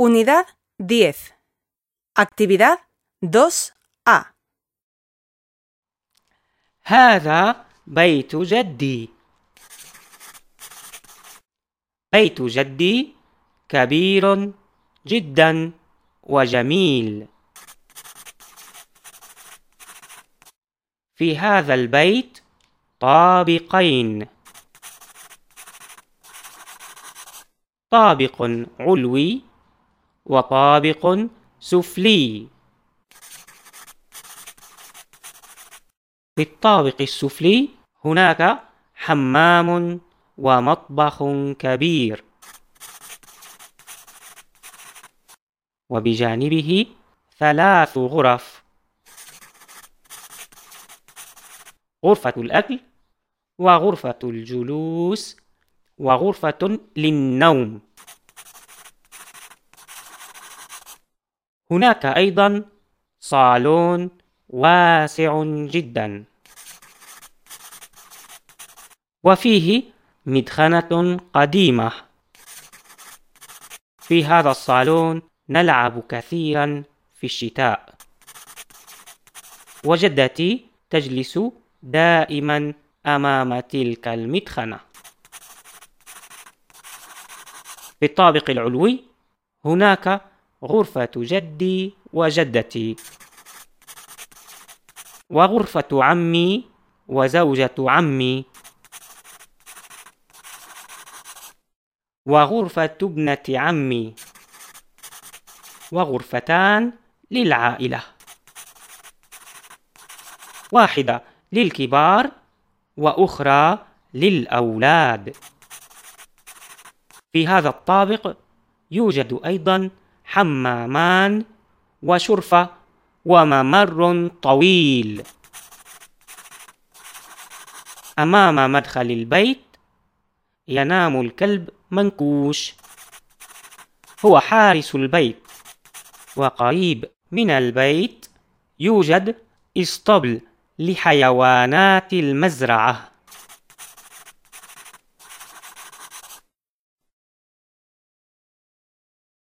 Unidad 10. Actividad 2A. هذا بيت جدي بيت جدي كبير جدا وجميل في هذا البيت طابقين طابق علوي وطابق سفلي. في الطابق السفلي هناك حمام ومطبخ كبير. وبجانبه ثلاث غرف. غرفة الأكل وغرفة الجلوس وغرفة للنوم. هناك أيضا صالون واسع جدا. وفيه مدخنة قديمة. في هذا الصالون نلعب كثيرا في الشتاء. وجدتي تجلس دائما أمام تلك المدخنة. في الطابق العلوي هناك غرفة جدي وجدتي وغرفة عمي وزوجة عمي وغرفة ابنة عمي وغرفتان للعائلة. واحدة للكبار وأخرى للأولاد. في هذا الطابق يوجد أيضا حمامان وشرفة وممر طويل. أمام مدخل البيت ينام الكلب منكوش. هو حارس البيت وقريب من البيت. يوجد إسطبل لحيوانات المزرعة.